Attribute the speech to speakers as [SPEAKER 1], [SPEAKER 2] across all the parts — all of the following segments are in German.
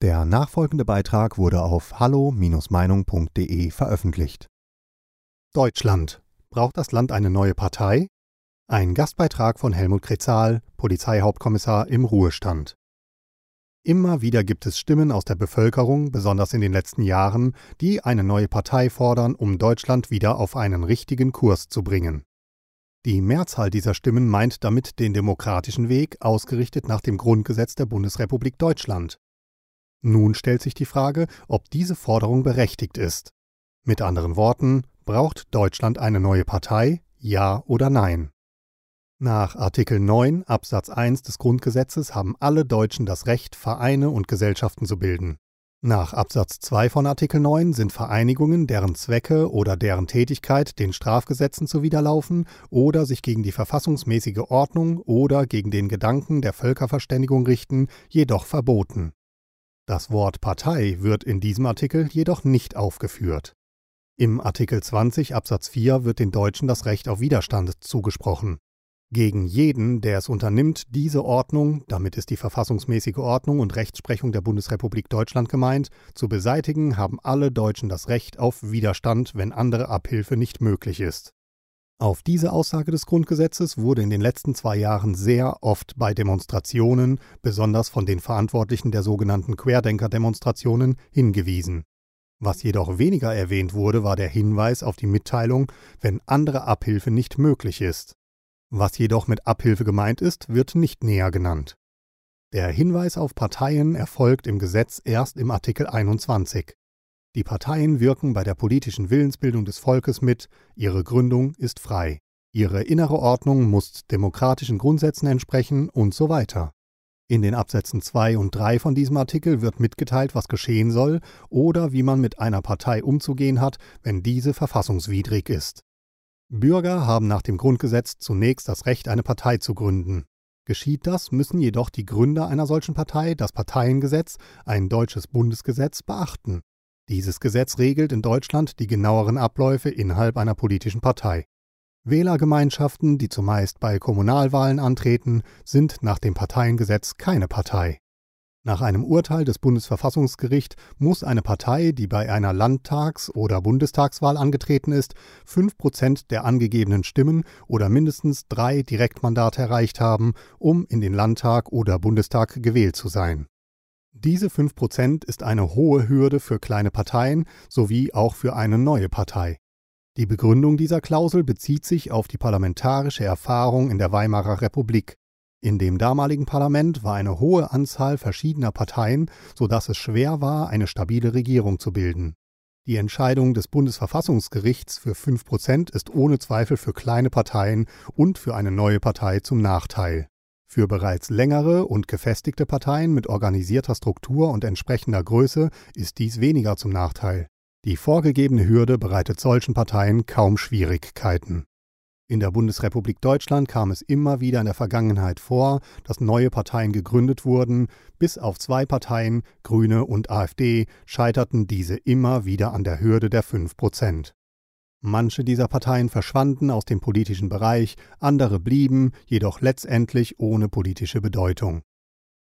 [SPEAKER 1] Der nachfolgende Beitrag wurde auf hallo-meinung.de veröffentlicht. Deutschland. Braucht das Land eine neue Partei? Ein Gastbeitrag von Helmut Kretzal, Polizeihauptkommissar im Ruhestand. Immer wieder gibt es Stimmen aus der Bevölkerung, besonders in den letzten Jahren, die eine neue Partei fordern, um Deutschland wieder auf einen richtigen Kurs zu bringen. Die Mehrzahl dieser Stimmen meint damit den demokratischen Weg, ausgerichtet nach dem Grundgesetz der Bundesrepublik Deutschland. Nun stellt sich die Frage, ob diese Forderung berechtigt ist. Mit anderen Worten, braucht Deutschland eine neue Partei, ja oder nein? Nach Artikel 9 Absatz 1 des Grundgesetzes haben alle Deutschen das Recht, Vereine und Gesellschaften zu bilden. Nach Absatz 2 von Artikel 9 sind Vereinigungen, deren Zwecke oder deren Tätigkeit den Strafgesetzen zuwiderlaufen oder sich gegen die verfassungsmäßige Ordnung oder gegen den Gedanken der Völkerverständigung richten, jedoch verboten. Das Wort Partei wird in diesem Artikel jedoch nicht aufgeführt. Im Artikel 20 Absatz 4 wird den Deutschen das Recht auf Widerstand zugesprochen. Gegen jeden, der es unternimmt, diese Ordnung, damit ist die verfassungsmäßige Ordnung und Rechtsprechung der Bundesrepublik Deutschland gemeint, zu beseitigen, haben alle Deutschen das Recht auf Widerstand, wenn andere Abhilfe nicht möglich ist. Auf diese Aussage des Grundgesetzes wurde in den letzten zwei Jahren sehr oft bei Demonstrationen, besonders von den Verantwortlichen der sogenannten Querdenker-Demonstrationen, hingewiesen. Was jedoch weniger erwähnt wurde, war der Hinweis auf die Mitteilung, wenn andere Abhilfe nicht möglich ist. Was jedoch mit Abhilfe gemeint ist, wird nicht näher genannt. Der Hinweis auf Parteien erfolgt im Gesetz erst im Artikel 21. Die Parteien wirken bei der politischen Willensbildung des Volkes mit, ihre Gründung ist frei, ihre innere Ordnung muss demokratischen Grundsätzen entsprechen und so weiter. In den Absätzen 2 und 3 von diesem Artikel wird mitgeteilt, was geschehen soll oder wie man mit einer Partei umzugehen hat, wenn diese verfassungswidrig ist. Bürger haben nach dem Grundgesetz zunächst das Recht, eine Partei zu gründen. Geschieht das, müssen jedoch die Gründer einer solchen Partei das Parteiengesetz, ein deutsches Bundesgesetz, beachten. Dieses Gesetz regelt in Deutschland die genaueren Abläufe innerhalb einer politischen Partei. Wählergemeinschaften, die zumeist bei Kommunalwahlen antreten, sind nach dem Parteiengesetz keine Partei. Nach einem Urteil des Bundesverfassungsgerichts muss eine Partei, die bei einer Landtags- oder Bundestagswahl angetreten ist, fünf Prozent der angegebenen Stimmen oder mindestens drei Direktmandate erreicht haben, um in den Landtag oder Bundestag gewählt zu sein. Diese 5% ist eine hohe Hürde für kleine Parteien sowie auch für eine neue Partei. Die Begründung dieser Klausel bezieht sich auf die parlamentarische Erfahrung in der Weimarer Republik. In dem damaligen Parlament war eine hohe Anzahl verschiedener Parteien, so dass es schwer war, eine stabile Regierung zu bilden. Die Entscheidung des Bundesverfassungsgerichts für 5% ist ohne Zweifel für kleine Parteien und für eine neue Partei zum Nachteil. Für bereits längere und gefestigte Parteien mit organisierter Struktur und entsprechender Größe ist dies weniger zum Nachteil. Die vorgegebene Hürde bereitet solchen Parteien kaum Schwierigkeiten. In der Bundesrepublik Deutschland kam es immer wieder in der Vergangenheit vor, dass neue Parteien gegründet wurden, bis auf zwei Parteien, Grüne und AfD, scheiterten diese immer wieder an der Hürde der 5 Prozent. Manche dieser Parteien verschwanden aus dem politischen Bereich, andere blieben, jedoch letztendlich ohne politische Bedeutung.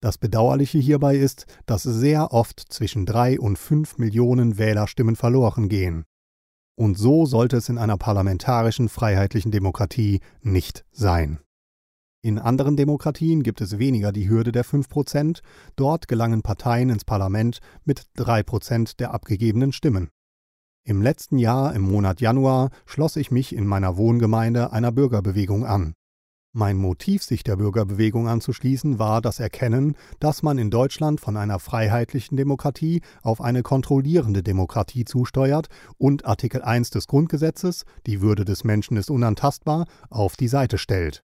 [SPEAKER 1] Das Bedauerliche hierbei ist, dass sehr oft zwischen drei und fünf Millionen Wählerstimmen verloren gehen. Und so sollte es in einer parlamentarischen freiheitlichen Demokratie nicht sein. In anderen Demokratien gibt es weniger die Hürde der 5%, dort gelangen Parteien ins Parlament mit 3% der abgegebenen Stimmen. Im letzten Jahr, im Monat Januar, schloss ich mich in meiner Wohngemeinde einer Bürgerbewegung an. Mein Motiv, sich der Bürgerbewegung anzuschließen, war das Erkennen, dass man in Deutschland von einer freiheitlichen Demokratie auf eine kontrollierende Demokratie zusteuert und Artikel 1 des Grundgesetzes, die Würde des Menschen ist unantastbar, auf die Seite stellt.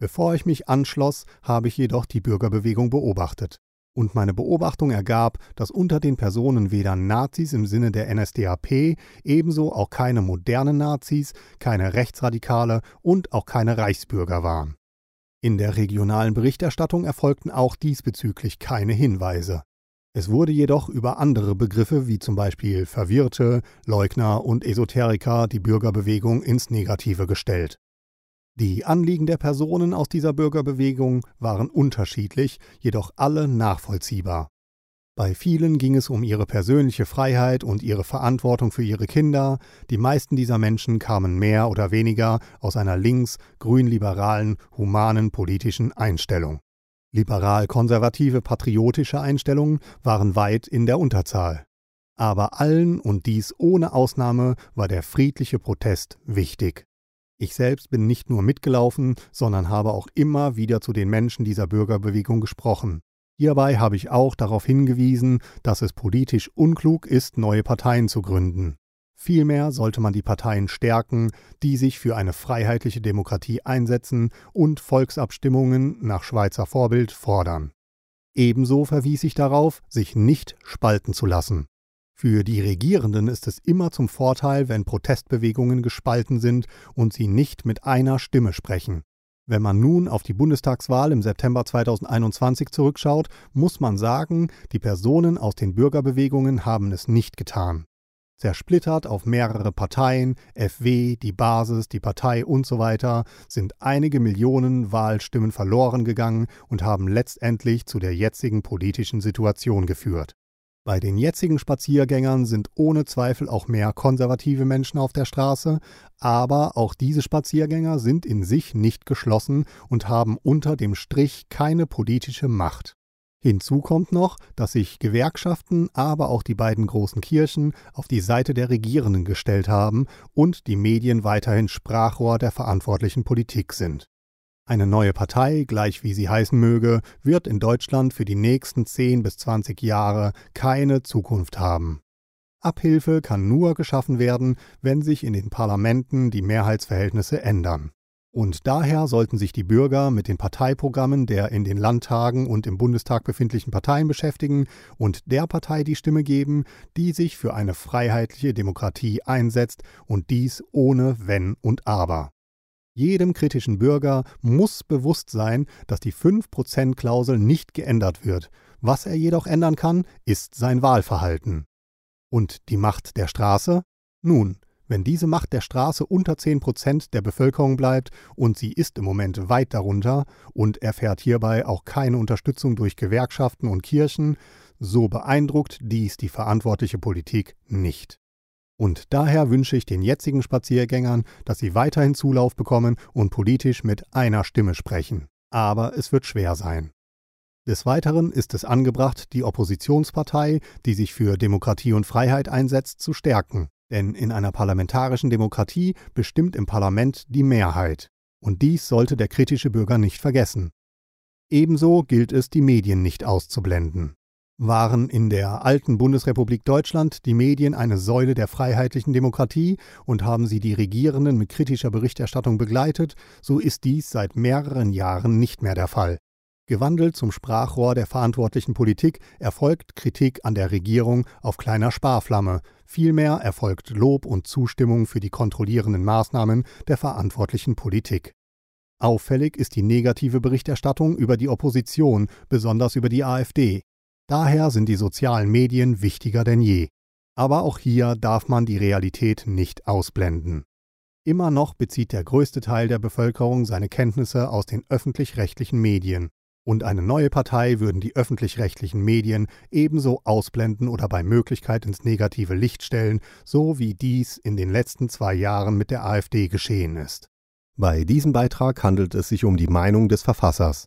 [SPEAKER 1] Bevor ich mich anschloss, habe ich jedoch die Bürgerbewegung beobachtet und meine Beobachtung ergab, dass unter den Personen weder Nazis im Sinne der NSDAP, ebenso auch keine modernen Nazis, keine Rechtsradikale und auch keine Reichsbürger waren. In der regionalen Berichterstattung erfolgten auch diesbezüglich keine Hinweise. Es wurde jedoch über andere Begriffe wie zum Beispiel Verwirrte, Leugner und Esoteriker die Bürgerbewegung ins Negative gestellt. Die Anliegen der Personen aus dieser Bürgerbewegung waren unterschiedlich, jedoch alle nachvollziehbar. Bei vielen ging es um ihre persönliche Freiheit und ihre Verantwortung für ihre Kinder. Die meisten dieser Menschen kamen mehr oder weniger aus einer links, grün-liberalen, humanen politischen Einstellung. Liberal-konservative patriotische Einstellungen waren weit in der Unterzahl. Aber allen und dies ohne Ausnahme war der friedliche Protest wichtig. Ich selbst bin nicht nur mitgelaufen, sondern habe auch immer wieder zu den Menschen dieser Bürgerbewegung gesprochen. Hierbei habe ich auch darauf hingewiesen, dass es politisch unklug ist, neue Parteien zu gründen. Vielmehr sollte man die Parteien stärken, die sich für eine freiheitliche Demokratie einsetzen und Volksabstimmungen nach Schweizer Vorbild fordern. Ebenso verwies ich darauf, sich nicht spalten zu lassen. Für die Regierenden ist es immer zum Vorteil, wenn Protestbewegungen gespalten sind und sie nicht mit einer Stimme sprechen. Wenn man nun auf die Bundestagswahl im September 2021 zurückschaut, muss man sagen, die Personen aus den Bürgerbewegungen haben es nicht getan. Zersplittert auf mehrere Parteien, FW, die Basis, die Partei und so weiter, sind einige Millionen Wahlstimmen verloren gegangen und haben letztendlich zu der jetzigen politischen Situation geführt. Bei den jetzigen Spaziergängern sind ohne Zweifel auch mehr konservative Menschen auf der Straße, aber auch diese Spaziergänger sind in sich nicht geschlossen und haben unter dem Strich keine politische Macht. Hinzu kommt noch, dass sich Gewerkschaften, aber auch die beiden großen Kirchen auf die Seite der Regierenden gestellt haben und die Medien weiterhin Sprachrohr der verantwortlichen Politik sind. Eine neue Partei, gleich wie sie heißen möge, wird in Deutschland für die nächsten 10 bis 20 Jahre keine Zukunft haben. Abhilfe kann nur geschaffen werden, wenn sich in den Parlamenten die Mehrheitsverhältnisse ändern. Und daher sollten sich die Bürger mit den Parteiprogrammen der in den Landtagen und im Bundestag befindlichen Parteien beschäftigen und der Partei die Stimme geben, die sich für eine freiheitliche Demokratie einsetzt und dies ohne Wenn und Aber. Jedem kritischen Bürger muss bewusst sein, dass die 5%-Klausel nicht geändert wird. Was er jedoch ändern kann, ist sein Wahlverhalten. Und die Macht der Straße? Nun, wenn diese Macht der Straße unter 10% der Bevölkerung bleibt, und sie ist im Moment weit darunter und erfährt hierbei auch keine Unterstützung durch Gewerkschaften und Kirchen, so beeindruckt dies die verantwortliche Politik nicht. Und daher wünsche ich den jetzigen Spaziergängern, dass sie weiterhin Zulauf bekommen und politisch mit einer Stimme sprechen. Aber es wird schwer sein. Des Weiteren ist es angebracht, die Oppositionspartei, die sich für Demokratie und Freiheit einsetzt, zu stärken. Denn in einer parlamentarischen Demokratie bestimmt im Parlament die Mehrheit. Und dies sollte der kritische Bürger nicht vergessen. Ebenso gilt es, die Medien nicht auszublenden waren in der alten Bundesrepublik Deutschland die Medien eine Säule der freiheitlichen Demokratie und haben sie die Regierenden mit kritischer Berichterstattung begleitet, so ist dies seit mehreren Jahren nicht mehr der Fall. Gewandelt zum Sprachrohr der verantwortlichen Politik erfolgt Kritik an der Regierung auf kleiner Sparflamme, vielmehr erfolgt Lob und Zustimmung für die kontrollierenden Maßnahmen der verantwortlichen Politik. Auffällig ist die negative Berichterstattung über die Opposition, besonders über die AfD. Daher sind die sozialen Medien wichtiger denn je. Aber auch hier darf man die Realität nicht ausblenden. Immer noch bezieht der größte Teil der Bevölkerung seine Kenntnisse aus den öffentlich-rechtlichen Medien. Und eine neue Partei würden die öffentlich-rechtlichen Medien ebenso ausblenden oder bei Möglichkeit ins negative Licht stellen, so wie dies in den letzten zwei Jahren mit der AfD geschehen ist. Bei diesem Beitrag handelt es sich um die Meinung des Verfassers.